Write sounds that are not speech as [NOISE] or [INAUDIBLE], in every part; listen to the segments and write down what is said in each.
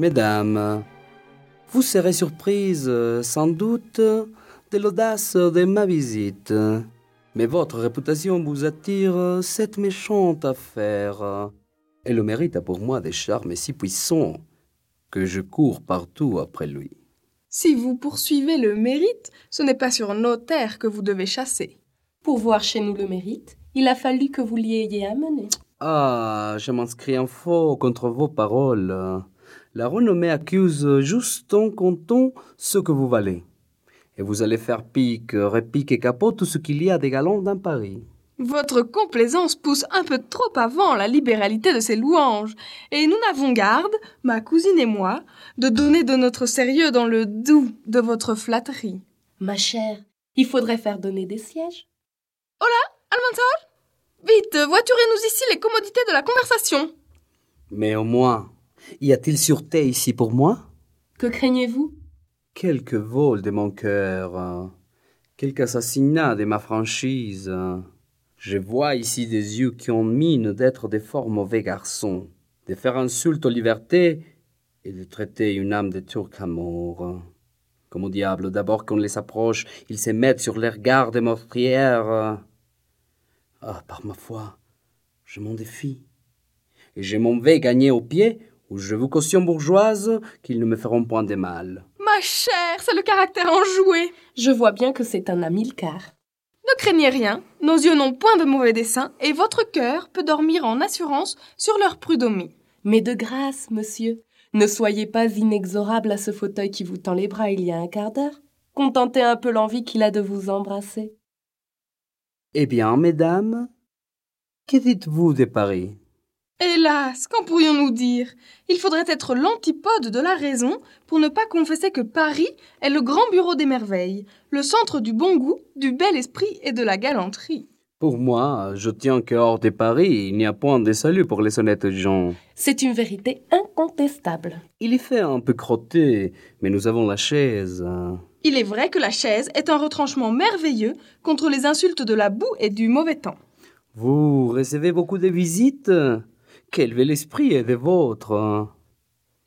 Mesdames, vous serez surprises, sans doute, de l'audace de ma visite. Mais votre réputation vous attire cette méchante affaire. Et le mérite a pour moi des charmes si puissants que je cours partout après lui. Si vous poursuivez le mérite, ce n'est pas sur nos terres que vous devez chasser. Pour voir chez nous le mérite, il a fallu que vous l'y ayez amené. Ah, je m'inscris en faux contre vos paroles. La renommée accuse juste en comptant ce que vous valez. Et vous allez faire pique, répique et capot tout ce qu'il y a des galants dans Paris. Votre complaisance pousse un peu trop avant la libéralité de ces louanges, et nous n'avons garde, ma cousine et moi, de donner de notre sérieux dans le doux de votre flatterie. Ma chère, il faudrait faire donner des sièges. Hola, Almanzor? Vite, voiturez-nous ici les commodités de la conversation. Mais au moins, y a-t-il sûreté ici pour moi? Que craignez-vous? Quelque vol de mon cœur, quelque assassinat de ma franchise. Je vois ici des yeux qui ont mine d'être des forts mauvais garçons, de faire insulte aux libertés et de traiter une âme de turc amour. Comme au diable, d'abord qu'on les approche, ils se mettent sur leurs gardes meurtrières. Ah, par ma foi, je m'en défie. Et je m'en vais gagner au pied, où je vous cautionne bourgeoise qu'ils ne me feront point de mal. Ma chère, c'est le caractère enjoué. Je vois bien que c'est un Amilcar. Ne craignez rien, nos yeux n'ont point de mauvais dessein, et votre cœur peut dormir en assurance sur leur prud'homie. Mais de grâce, monsieur, ne soyez pas inexorable à ce fauteuil qui vous tend les bras il y a un quart d'heure. Contentez un peu l'envie qu'il a de vous embrasser. Eh bien, mesdames, que dites-vous de Paris? Hélas, qu'en pourrions-nous dire? Il faudrait être l'antipode de la raison pour ne pas confesser que Paris est le grand bureau des merveilles, le centre du bon goût, du bel esprit et de la galanterie. Pour moi, je tiens que hors de Paris, il n'y a point de salut pour les honnêtes gens. C'est une vérité incontestable. Il y fait un peu crotté, mais nous avons la chaise. Il est vrai que la chaise est un retranchement merveilleux contre les insultes de la boue et du mauvais temps. Vous recevez beaucoup de visites? Quel bel esprit est le vôtre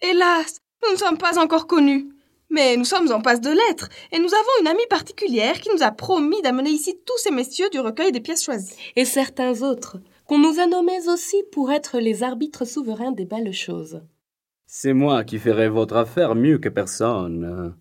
Hélas, nous ne sommes pas encore connus. Mais nous sommes en passe de l'être, et nous avons une amie particulière qui nous a promis d'amener ici tous ces messieurs du recueil des pièces choisies. Et certains autres, qu'on nous a nommés aussi pour être les arbitres souverains des belles choses. C'est moi qui ferai votre affaire mieux que personne.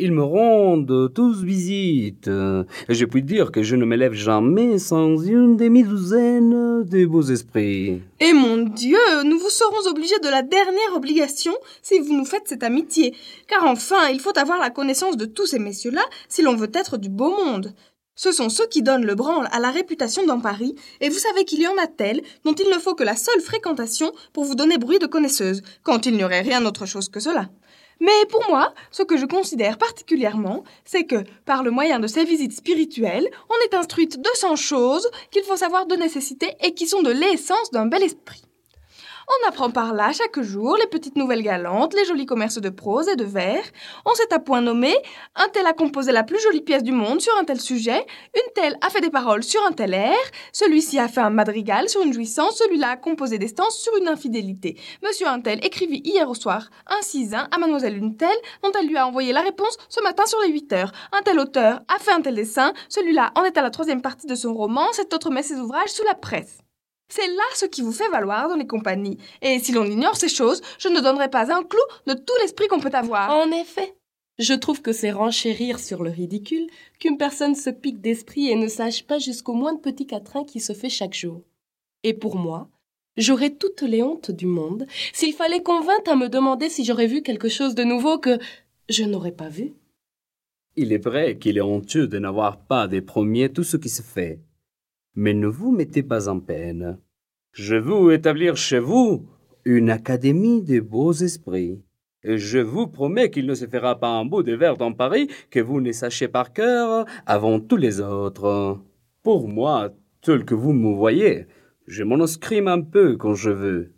Ils me rendent tous visite, je puis dire que je ne m'élève jamais sans une demi-douzaine de beaux esprits. Et mon Dieu, nous vous serons obligés de la dernière obligation si vous nous faites cette amitié, car enfin, il faut avoir la connaissance de tous ces messieurs-là si l'on veut être du beau monde. Ce sont ceux qui donnent le branle à la réputation dans Paris, et vous savez qu'il y en a tels dont il ne faut que la seule fréquentation pour vous donner bruit de connaisseuse, quand il n'y aurait rien autre chose que cela. Mais pour moi, ce que je considère particulièrement, c'est que, par le moyen de ces visites spirituelles, on est instruite de cent choses qu'il faut savoir de nécessité et qui sont de l'essence d'un bel esprit. On apprend par là chaque jour les petites nouvelles galantes, les jolis commerces de prose et de vers. On s'est à point nommé, un tel a composé la plus jolie pièce du monde sur un tel sujet, une telle a fait des paroles sur un tel air, celui-ci a fait un madrigal sur une jouissance, celui-là a composé des stances sur une infidélité. Monsieur un tel écrivit hier au soir un cisin à mademoiselle une telle, dont elle lui a envoyé la réponse ce matin sur les 8 heures. Un tel auteur a fait un tel dessin, celui-là en est à la troisième partie de son roman, cet autre met ses ouvrages sous la presse. C'est là ce qui vous fait valoir dans les compagnies. Et si l'on ignore ces choses, je ne donnerai pas un clou de tout l'esprit qu'on peut avoir. En effet. Je trouve que c'est renchérir sur le ridicule qu'une personne se pique d'esprit et ne sache pas jusqu'au moindre petit quatrain qui se fait chaque jour. Et pour moi, j'aurais toutes les hontes du monde s'il fallait qu'on vînt à me demander si j'aurais vu quelque chose de nouveau que je n'aurais pas vu. Il est vrai qu'il est honteux de n'avoir pas des premiers tout ce qui se fait. Mais ne vous mettez pas en peine. Je veux établir chez vous une académie de beaux esprits. Et je vous promets qu'il ne se fera pas un bout de verre dans Paris que vous ne sachiez par cœur avant tous les autres. Pour moi, tel que vous me voyez, je m'en escrime un peu quand je veux.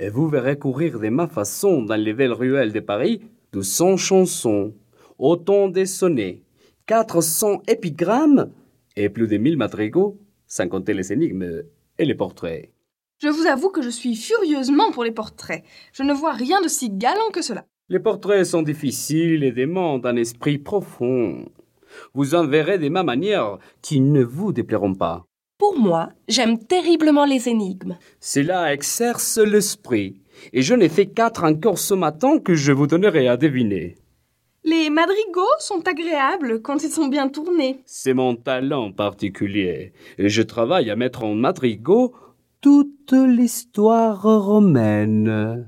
Et vous verrez courir de ma façon dans les belles ruelles de Paris de cent chansons, autant de sonnets, quatre cents épigrammes et plus de mille madrigaux sans compter les énigmes et les portraits. Je vous avoue que je suis furieusement pour les portraits. Je ne vois rien de si galant que cela. Les portraits sont difficiles et demandent un esprit profond. Vous en verrez des ma manière qui ne vous déplairont pas. Pour moi, j'aime terriblement les énigmes. Cela exerce l'esprit, et je n'ai fait quatre encore ce matin que je vous donnerai à deviner. Les madrigaux sont agréables quand ils sont bien tournés. C'est mon talent particulier, et je travaille à mettre en madrigal toute l'histoire romaine.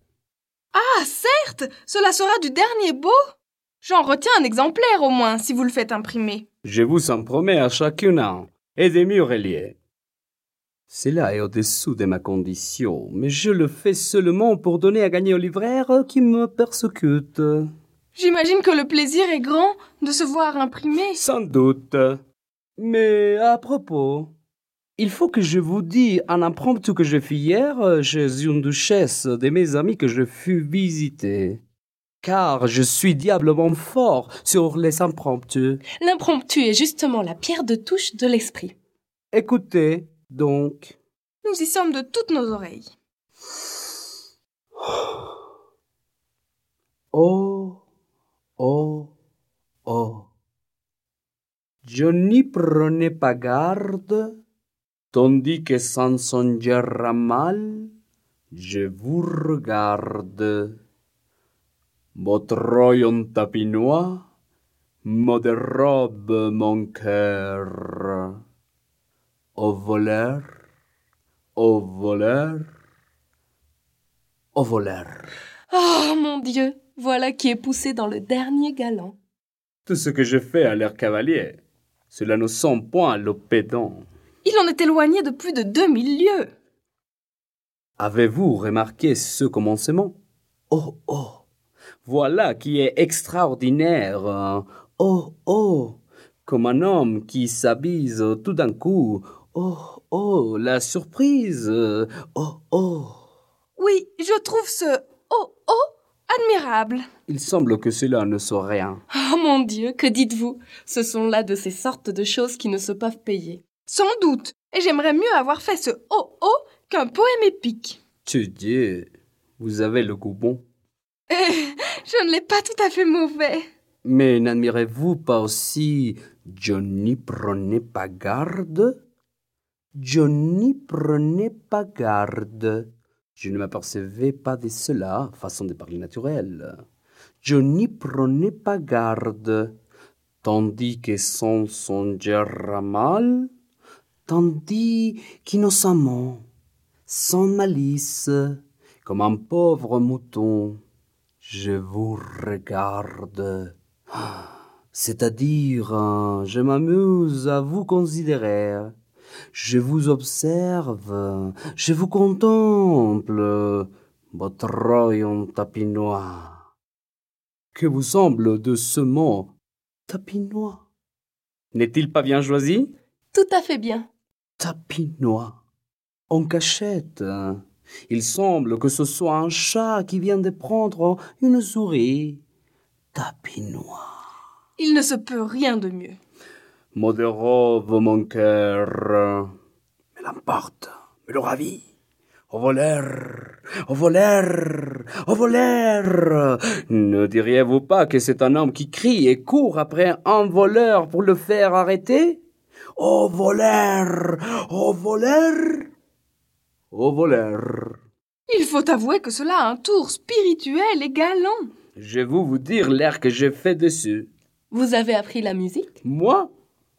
Ah, certes, cela sera du dernier beau. J'en retiens un exemplaire au moins, si vous le faites imprimer. Je vous en promets à chacun et des mieux reliés. Cela est au-dessous de ma condition, mais je le fais seulement pour donner à gagner au libraire qui me persécute. J'imagine que le plaisir est grand de se voir imprimer. Sans doute. Mais à propos, il faut que je vous dise un impromptu que je fis hier chez une duchesse de mes amis que je fus visiter. Car je suis diablement fort sur les impromptus. L'impromptu est justement la pierre de touche de l'esprit. Écoutez, donc. Nous y sommes de toutes nos oreilles. Oh, oh, oh. Je n'y prenais pas garde, tandis que sans songer à mal, je vous regarde. Votre royaume tapinois me dérobe mon cœur. Au voleur, au voleur, au voleur. Oh mon Dieu, voilà qui est poussé dans le dernier galant. Tout ce que je fais a l'air cavalier. Cela ne sent point le pédant. Il en est éloigné de plus de deux mille lieues. Avez-vous remarqué ce commencement? Oh, oh Voilà qui est extraordinaire. Oh, oh Comme un homme qui s'abise tout d'un coup. Oh, oh La surprise Oh, oh Oui, je trouve ce oh, oh admirable. Il semble que cela ne soit rien. Oh mon Dieu, que dites-vous? Ce sont là de ces sortes de choses qui ne se peuvent payer. Sans doute. Et j'aimerais mieux avoir fait ce oh oh qu'un poème épique. Tu dis, vous avez le goût bon. Eh, [LAUGHS] je ne l'ai pas tout à fait mauvais. Mais n'admirez-vous pas aussi Je n'y prenais pas garde Je n'y prenais pas garde. Je ne m'apercevais pas de cela, façon de parler naturelle. Je n'y prenais pas garde, tandis que sans songer mal, tandis qu'innocemment, sans malice, comme un pauvre mouton, je vous regarde. C'est-à-dire, hein, je m'amuse à vous considérer. Je vous observe, je vous contemple, votre royaume tapinois. Que vous semble de ce mot tapinois N'est-il pas bien choisi? Tout à fait bien. Tapinois. En cachette. Il semble que ce soit un chat qui vient de prendre une souris. Tapinois. Il ne se peut rien de mieux. Robe, mon cœur. Mais l'emporte, me le ravit. Au voleur, au voleur, au voleur. Ne diriez-vous pas que c'est un homme qui crie et court après un voleur pour le faire arrêter? Au voleur, au voleur, au voleur. Il faut avouer que cela a un tour spirituel et galant. Je vais vous dire l'air que j'ai fait dessus. Vous avez appris la musique? Moi?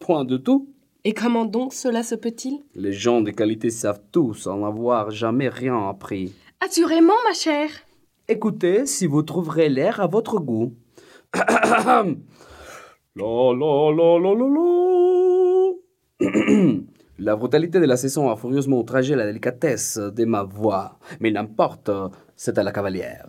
Point de tout. Et comment donc cela se peut-il? Les gens de qualité savent tous sans avoir jamais rien appris. Assurément, ma chère. Écoutez si vous trouverez l'air à votre goût. la la la la la la. La brutalité de la saison a furieusement outragé la délicatesse de ma voix, mais n'importe, c'est à la cavalière.